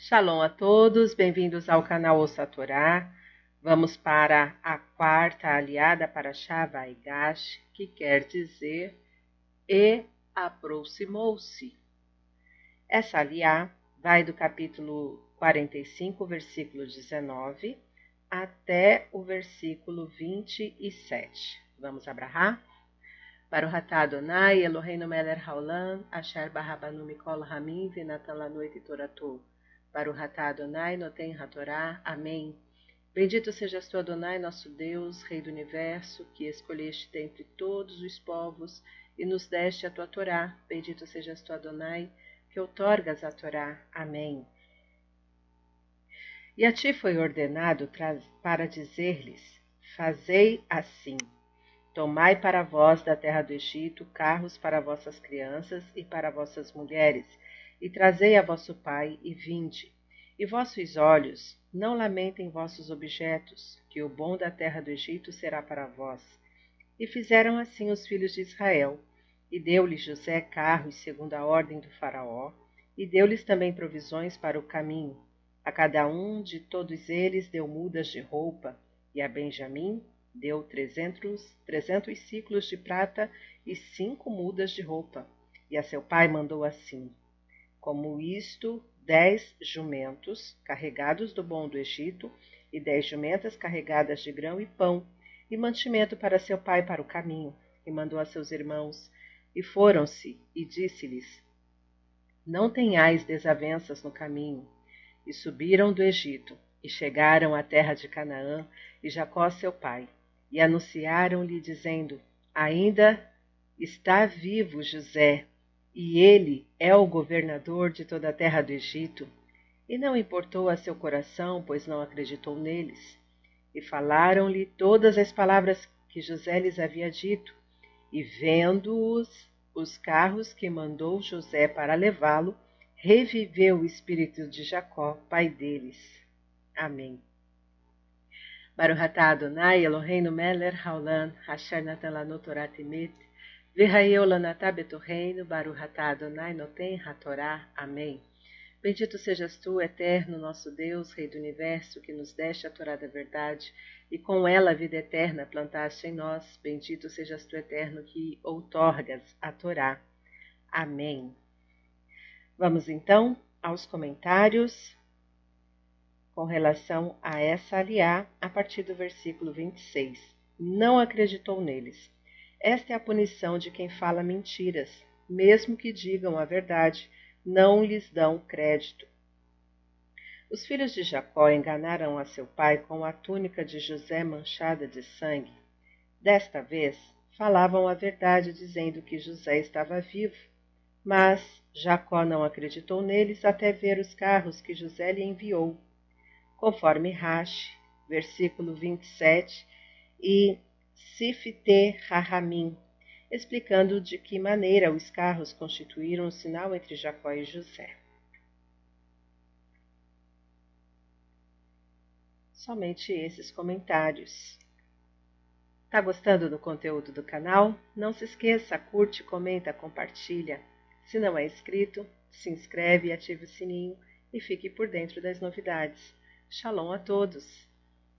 Shalom a todos, bem-vindos ao canal Ouça Torá. Vamos para a quarta aliada para Shavaigash, que quer dizer e aproximou-se. Essa aliá vai do capítulo 45, versículo 19, até o versículo 27. Vamos abrahar? Baruch atah Adonai, Eloheinu melech haolam, asher barabanu mikol hamim, venatan lanoit toratu. Baruch atah Adonai, noten hatorá. Amém. Bendito sejas tu, Adonai, nosso Deus, Rei do Universo, que escolheste dentre todos os povos e nos deste a tua Torá. Bendito sejas tu, Adonai, que outorgas a Torá. Amém. E a ti foi ordenado para dizer-lhes: Fazei assim. Tomai para vós da terra do Egito carros para vossas crianças e para vossas mulheres, e trazei a vosso pai, e vinde. E vossos olhos não lamentem vossos objetos, que o bom da terra do Egito será para vós. E fizeram assim os filhos de Israel. E deu-lhes José carros segundo a ordem do Faraó, e deu-lhes também provisões para o caminho. A cada um de todos eles deu mudas de roupa, e a Benjamim deu trezentos, trezentos ciclos de prata e cinco mudas de roupa. E a seu pai mandou assim: como isto, dez jumentos carregados do bom do Egito, e dez jumentas carregadas de grão e pão, e mantimento para seu pai para o caminho, e mandou a seus irmãos, e foram-se, e disse-lhes: Não tenhais desavenças no caminho. E subiram do Egito, e chegaram à terra de Canaã, e Jacó seu pai, e anunciaram-lhe, dizendo: Ainda está vivo José, e ele é o governador de toda a terra do Egito. E não importou a seu coração, pois não acreditou neles. E falaram-lhe todas as palavras que José lhes havia dito. E vendo-os os carros que mandou José para levá-lo, reviveu o espírito de Jacó, pai deles. Amém. Baruch atah Adonai Eloheinu melech haolam, asher natan lanu Torah Reino, Baruhatá Adonai Noten Hatorá. Amém. Bendito sejas tu, eterno nosso Deus, Rei do Universo, que nos deste a Torá da verdade, e com ela a vida eterna plantaste em nós. Bendito sejas tu, eterno, que outorgas a Torá. Amém. Vamos então aos comentários com relação a essa aliá, a partir do versículo 26. Não acreditou neles. Esta é a punição de quem fala mentiras, mesmo que digam a verdade, não lhes dão crédito. Os filhos de Jacó enganaram a seu pai com a túnica de José manchada de sangue. Desta vez, falavam a verdade, dizendo que José estava vivo. Mas Jacó não acreditou neles até ver os carros que José lhe enviou. Conforme Rashi, versículo 27, e Sifte Rahamim, explicando de que maneira os carros constituíram o sinal entre Jacó e José. Somente esses comentários. Tá gostando do conteúdo do canal? Não se esqueça, curte, comenta, compartilha. Se não é inscrito, se inscreve, ative o sininho e fique por dentro das novidades. Shalom a todos!